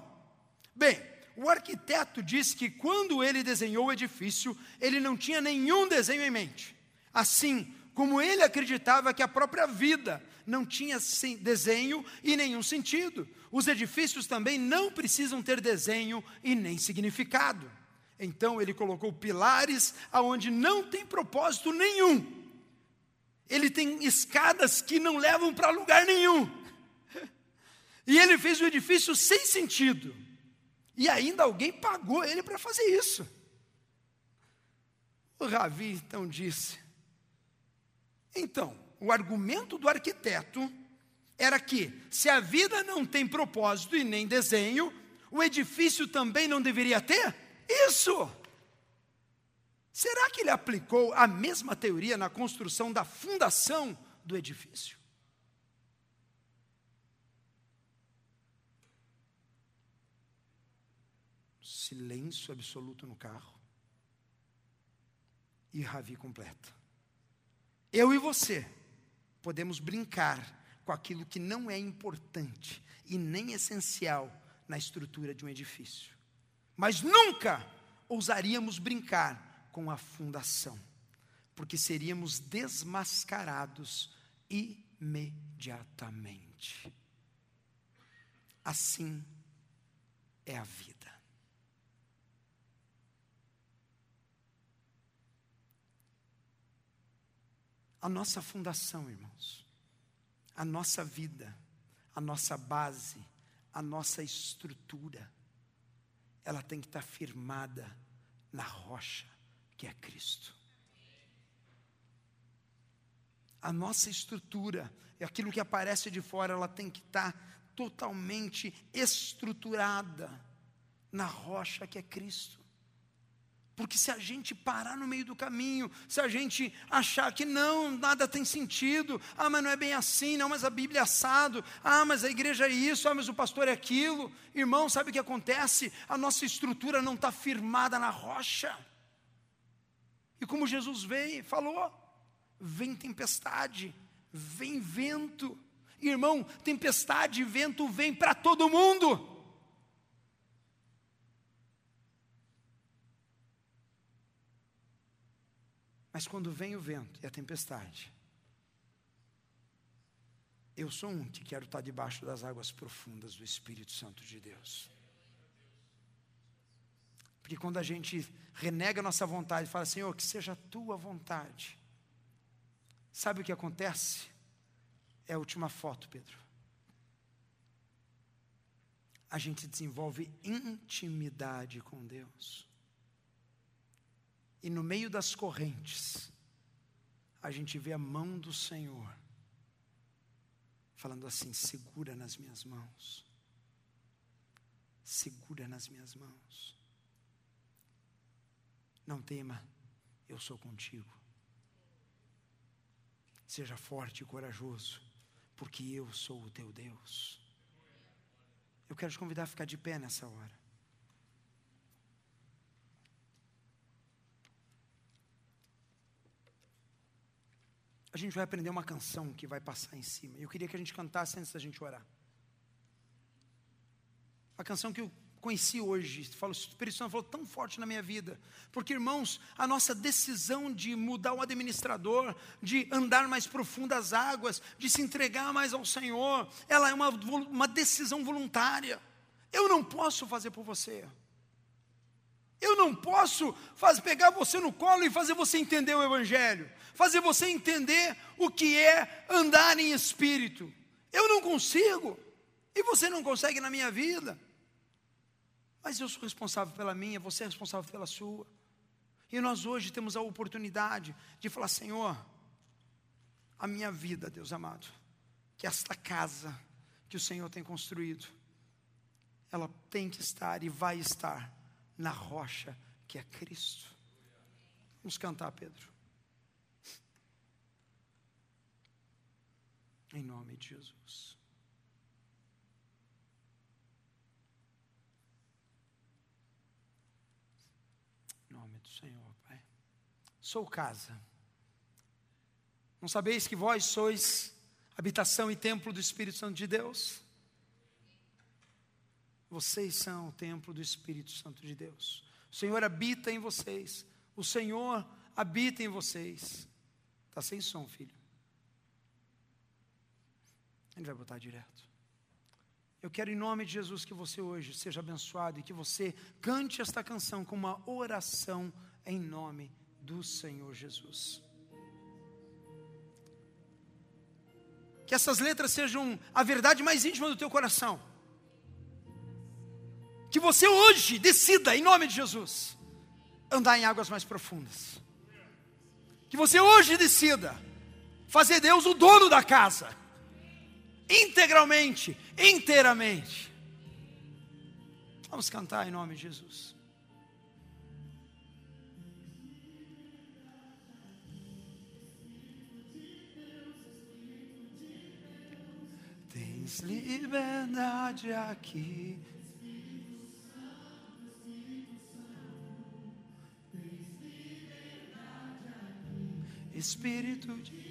Bem, o arquiteto disse que quando ele desenhou o edifício, ele não tinha nenhum desenho em mente. Assim como ele acreditava que a própria vida não tinha desenho e nenhum sentido. Os edifícios também não precisam ter desenho e nem significado. Então ele colocou pilares aonde não tem propósito nenhum. Ele tem escadas que não levam para lugar nenhum. E ele fez o edifício sem sentido. E ainda alguém pagou ele para fazer isso. O Ravi então disse: então, o argumento do arquiteto era que, se a vida não tem propósito e nem desenho, o edifício também não deveria ter? Isso! Será que ele aplicou a mesma teoria na construção da fundação do edifício? Silêncio absoluto no carro. E Ravi completa. Eu e você podemos brincar com aquilo que não é importante e nem essencial na estrutura de um edifício. Mas nunca ousaríamos brincar com a fundação, porque seríamos desmascarados imediatamente. Assim é a vida. A nossa fundação, irmãos, a nossa vida, a nossa base, a nossa estrutura, ela tem que estar firmada na rocha que é Cristo. A nossa estrutura, é aquilo que aparece de fora, ela tem que estar totalmente estruturada na rocha que é Cristo. Porque se a gente parar no meio do caminho, se a gente achar que não, nada tem sentido, ah, mas não é bem assim, não, mas a Bíblia é assado, ah, mas a igreja é isso, ah, mas o pastor é aquilo, irmão, sabe o que acontece? A nossa estrutura não está firmada na rocha. E como Jesus veio, falou: vem tempestade, vem vento, irmão, tempestade e vento vem para todo mundo. Mas quando vem o vento e a tempestade, eu sou um que quero estar debaixo das águas profundas do Espírito Santo de Deus. Porque quando a gente renega a nossa vontade e fala, Senhor, que seja a tua vontade, sabe o que acontece? É a última foto, Pedro. A gente desenvolve intimidade com Deus. E no meio das correntes, a gente vê a mão do Senhor falando assim: segura nas minhas mãos, segura nas minhas mãos. Não tema, eu sou contigo. Seja forte e corajoso, porque eu sou o teu Deus. Eu quero te convidar a ficar de pé nessa hora. A gente vai aprender uma canção que vai passar em cima. Eu queria que a gente cantasse antes da gente orar. A canção que eu conheci hoje, falo, o Espírito Santo falou tão forte na minha vida, porque irmãos, a nossa decisão de mudar o administrador, de andar mais profundo as águas, de se entregar mais ao Senhor, ela é uma, uma decisão voluntária. Eu não posso fazer por você. Eu não posso fazer, pegar você no colo e fazer você entender o Evangelho fazer você entender o que é andar em espírito. Eu não consigo, e você não consegue na minha vida. Mas eu sou responsável pela minha, você é responsável pela sua. E nós hoje temos a oportunidade de falar: Senhor, a minha vida, Deus amado, que esta casa que o Senhor tem construído, ela tem que estar e vai estar na rocha que é Cristo. Vamos cantar, Pedro. Em nome de Jesus. Em nome do Senhor, Pai. Sou casa. Não sabeis que vós sois habitação e templo do Espírito Santo de Deus? Vocês são o templo do Espírito Santo de Deus. O Senhor habita em vocês. O Senhor habita em vocês. Está sem som, filho. Ele vai botar direto. Eu quero, em nome de Jesus, que você hoje seja abençoado e que você cante esta canção com uma oração em nome do Senhor Jesus. Que essas letras sejam a verdade mais íntima do teu coração. Que você hoje decida, em nome de Jesus, andar em águas mais profundas. Que você hoje decida fazer Deus o dono da casa integralmente, inteiramente. Vamos cantar em nome de Jesus. Tens liberdade aqui. Espírito de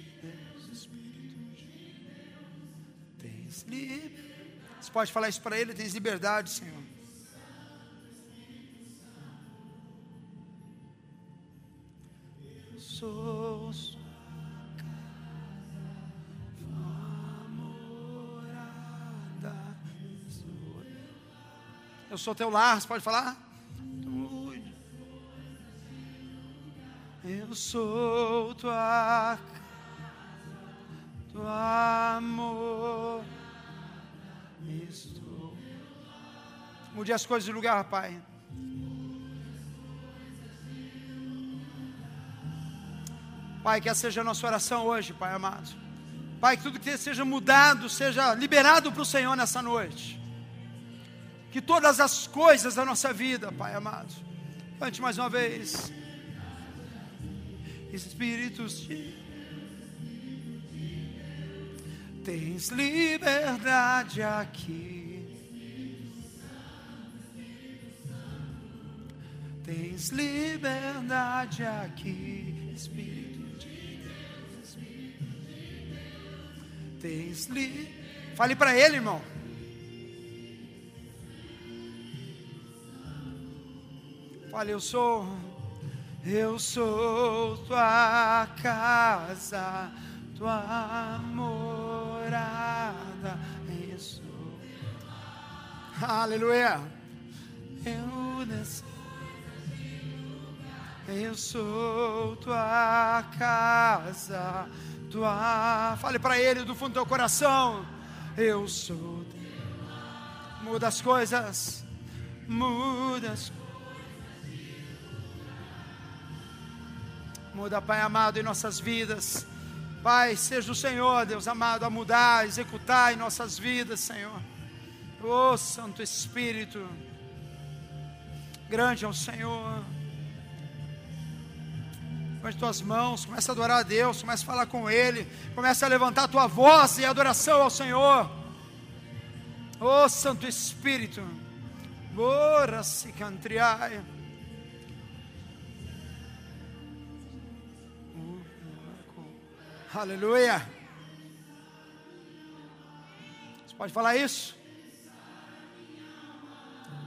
Você pode falar isso para ele, tens liberdade, Senhor. Sou sua morada. Eu sou teu lar, você pode falar? Eu sou tua tua amor. Estou. Mude as coisas de lugar, Pai. Pai, que essa seja a nossa oração hoje, Pai amado. Pai, que tudo que seja mudado, seja liberado para o Senhor nessa noite. Que todas as coisas da nossa vida, Pai amado. Cante mais uma vez. Espíritos de Tens liberdade aqui. Tens liberdade aqui, Espírito de Deus. Tens li... Fale para ele, irmão. Fale, eu sou, eu sou tua casa, tua morada. Isso. Aleluia. Eu desci. Eu sou tua casa, tua. Fale para ele do fundo do teu coração. Eu sou. Muda as coisas. Muda as coisas. Muda, Pai amado, em nossas vidas. Pai, seja o Senhor, Deus amado, a mudar, a executar em nossas vidas, Senhor. Oh, Santo Espírito, grande é o Senhor. Com as tuas mãos, começa a adorar a Deus, começa a falar com Ele, começa a levantar a tua voz em adoração ao Senhor. Oh, Santo Espírito, ora se cantriai. Aleluia. Você pode falar isso?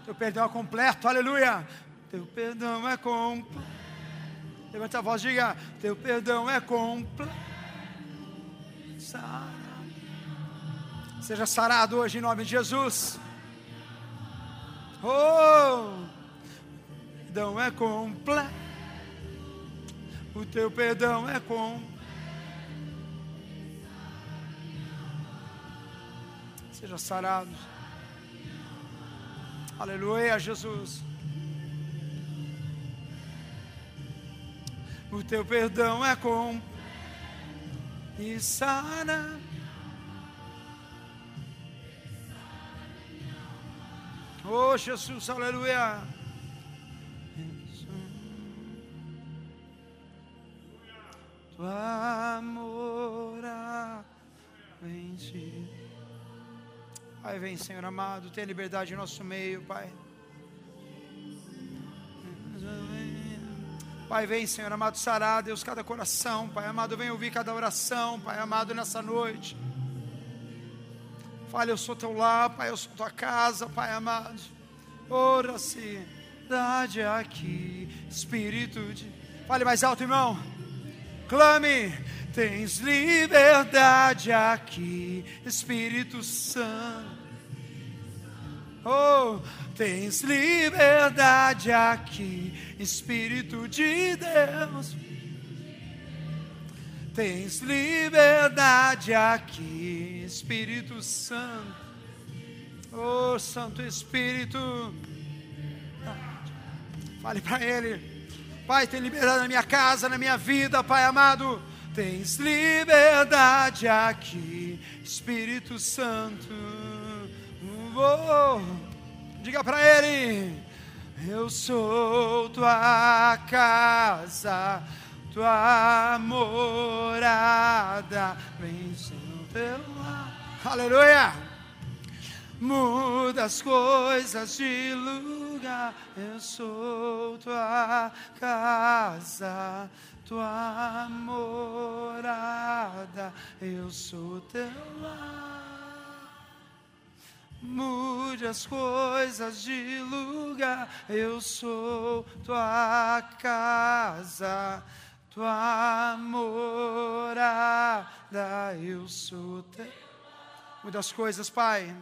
Teu perdão é completo, aleluia. Teu perdão é completo. Levanta a voz, diga: Teu perdão é completo. Seja sarado hoje em nome de Jesus. Oh, perdão é completo. O teu perdão é completo. Seja sarado. Aleluia, Jesus. O teu perdão é com e sara. Oh, Jesus, aleluia. Tua amor vence. Pai, vem, Senhor amado, tenha liberdade em nosso meio, Pai. Pai, vem, Senhor amado, sarar, Deus, cada coração, Pai amado, vem ouvir cada oração, Pai amado, nessa noite. Fale, eu sou teu lar, Pai, eu sou tua casa, Pai amado. Ora-se, dade aqui, Espírito de. Fale mais alto, irmão. Clame. Tens liberdade aqui, Espírito Santo. Oh, tens liberdade aqui, Espírito de Deus. Tens liberdade aqui, Espírito Santo. Oh, Santo Espírito. Fale para Ele. Pai, tem liberdade na minha casa, na minha vida, Pai amado. Tens liberdade aqui, Espírito Santo. Oh, diga para Ele: Eu sou tua casa tua morada vem pelo Aleluia! Muda as coisas de lugar, eu sou tua casa, tua morada, eu sou teu lar. Mude as coisas de lugar, eu sou tua casa tua morada, eu sou teu. Muda as coisas, Pai.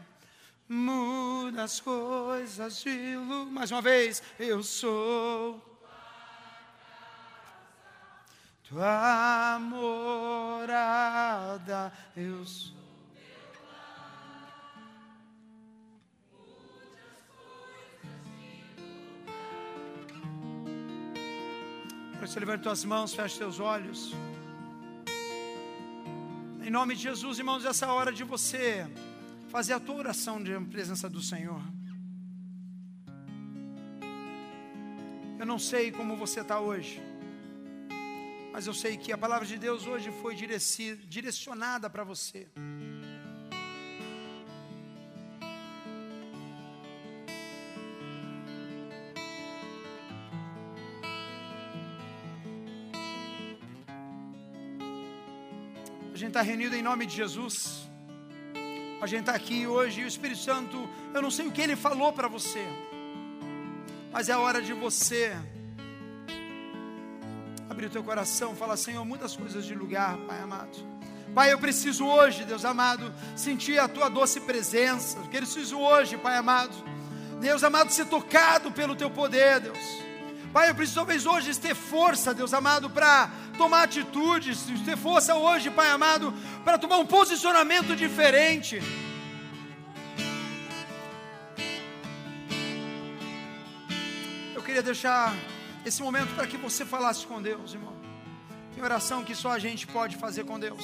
Muda as coisas de luz. Mais uma vez, eu sou. Tua morada, eu sou. Você levante suas mãos, feche seus olhos. Em nome de Jesus, irmãos, essa é hora de você fazer a tua oração de presença do Senhor. Eu não sei como você está hoje, mas eu sei que a palavra de Deus hoje foi direcionada para você. gente está reunido em nome de Jesus. A gente está aqui hoje e o Espírito Santo, eu não sei o que ele falou para você, mas é a hora de você abrir o teu coração, falar: Senhor, muitas coisas de lugar, Pai amado. Pai, eu preciso hoje, Deus amado, sentir a tua doce presença. Eu preciso hoje, Pai amado, Deus amado, ser tocado pelo teu poder, Deus. Pai, eu preciso talvez hoje ter força, Deus amado, para tomar atitudes, ter força hoje, Pai amado, para tomar um posicionamento diferente. Eu queria deixar esse momento para que você falasse com Deus, irmão. Tem oração que só a gente pode fazer com Deus.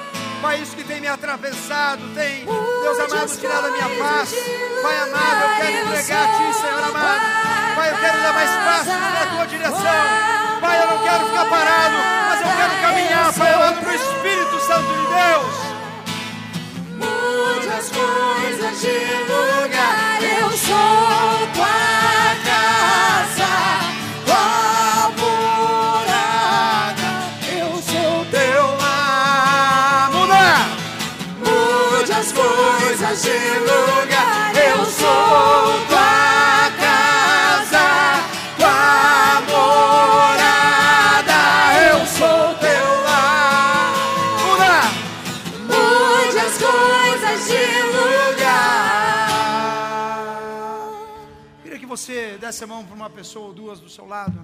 Pai, isso que tem me atravessado, tem, Deus amado, tirado a minha paz. Pai amado, eu quero entregar a Ti, Senhor amado. Pai, eu quero dar mais passos na Tua direção. Pai, eu não quero ficar parado, mas eu quero caminhar, Pai amado, para o Espírito Santo de Deus. Mude as coisas de lugar, eu sou tua de lugar. Eu sou tua casa, tua morada. Eu sou teu lar. Muda, mude as coisas de lugar. Queria que você desse a mão para uma pessoa ou duas do seu lado.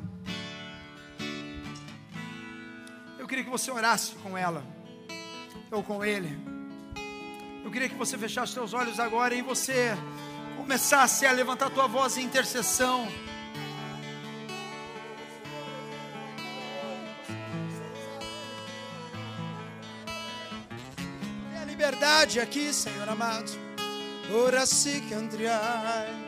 Eu queria que você orasse com ela ou com ele eu queria que você fechasse seus olhos agora e você começasse a levantar tua voz em intercessão. Liberdade aqui, Senhor amado. Ora se cantriai. As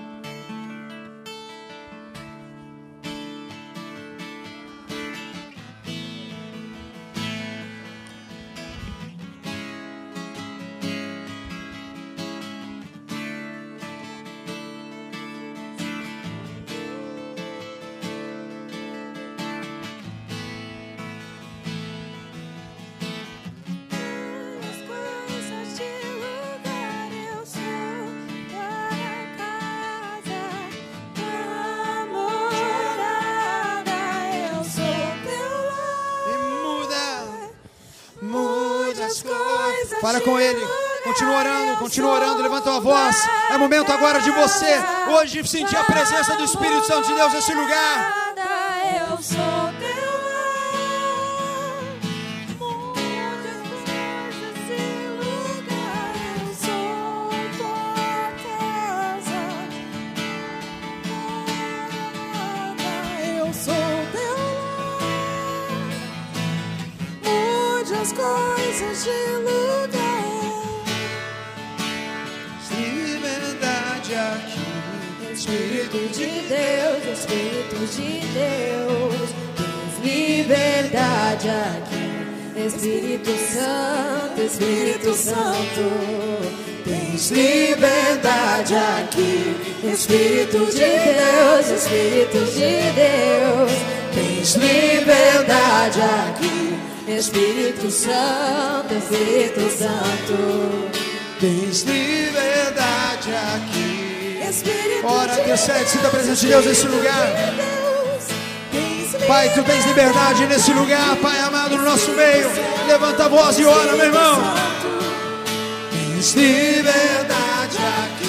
de com ele. Continua orando, continua orando, levanta a voz. É momento agora de você, hoje, sentir a presença do Espírito Santo de Deus nesse lugar. Espírito de Deus, Espírito de Deus, tens liberdade aqui. Espírito Santo, Espírito Santo. tens liberdade aqui. Espírito Ora, de intercede, sinta a presença de Deus nesse lugar. Pai, tu tens liberdade nesse lugar, Pai amado, no nosso meio. Levanta a voz e ora, meu irmão. Tens liberdade aqui,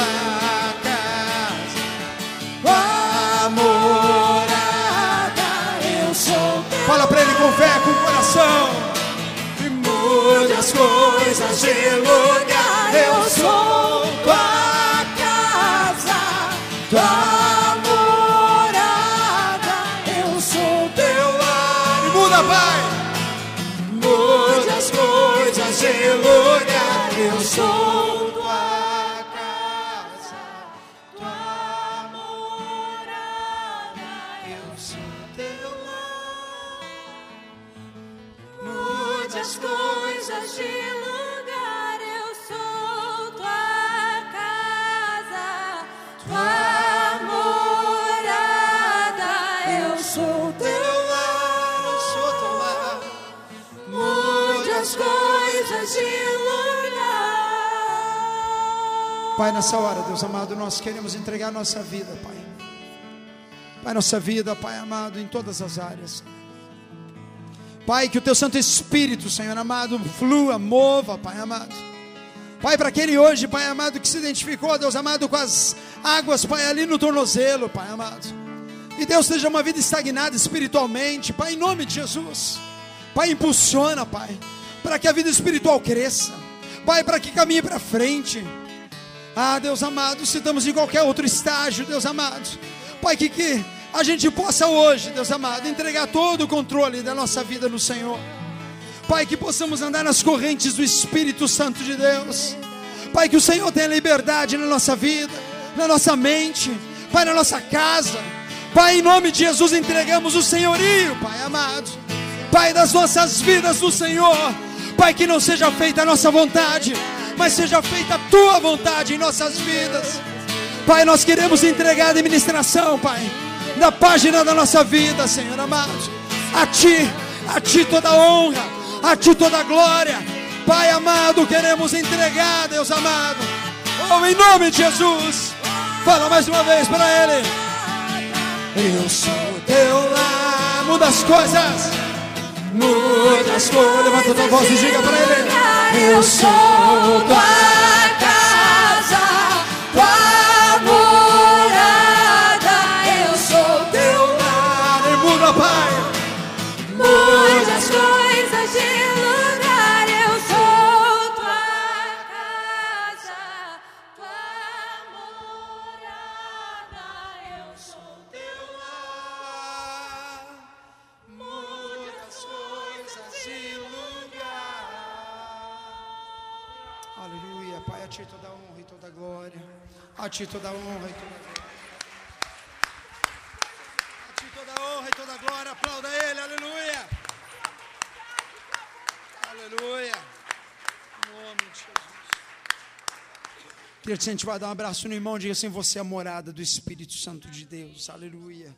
com coração. E mude as coisas de lugar. Eu sou tua casa, tua morada, eu sou teu lar. E muda, Pai. Mude as coisas de lugar. Eu sou Pai, nessa hora, Deus amado, nós queremos entregar nossa vida, Pai. Pai, nossa vida, Pai amado, em todas as áreas. Pai, que o Teu Santo Espírito, Senhor amado, flua, mova, Pai amado. Pai, para aquele hoje, Pai amado, que se identificou, Deus amado, com as águas, Pai, ali no tornozelo, Pai amado. E Deus seja uma vida estagnada espiritualmente, Pai, em nome de Jesus. Pai, impulsiona, Pai, para que a vida espiritual cresça. Pai, para que caminhe para frente. Ah, Deus amado, se estamos em qualquer outro estágio, Deus amado. Pai, que, que a gente possa hoje, Deus amado, entregar todo o controle da nossa vida no Senhor. Pai, que possamos andar nas correntes do Espírito Santo de Deus. Pai, que o Senhor tenha liberdade na nossa vida, na nossa mente, Pai, na nossa casa. Pai, em nome de Jesus, entregamos o senhorio, Pai amado. Pai, das nossas vidas no Senhor. Pai, que não seja feita a nossa vontade, mas seja feita a tua vontade em nossas vidas. Pai, nós queremos entregar a administração, Pai, da página da nossa vida, Senhor amado. A Ti, a Ti toda honra, a Ti toda glória. Pai amado, queremos entregar, Deus amado. Oh, em nome de Jesus. Fala mais uma vez para Ele. Eu sou teu lar. Muda as coisas. Muda as coisas. Levanta tua voz e diga para Ele. Eu sou tua A Ti toda a honra e toda glória. A Ti toda a honra e toda glória. Aplauda Ele, aleluia. Aleluia. Em nome de Jesus. Te incentivar a dar um abraço no irmão, diga assim: você é a morada do Espírito Santo de Deus, aleluia.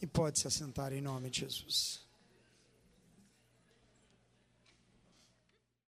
E pode se assentar em nome de Jesus.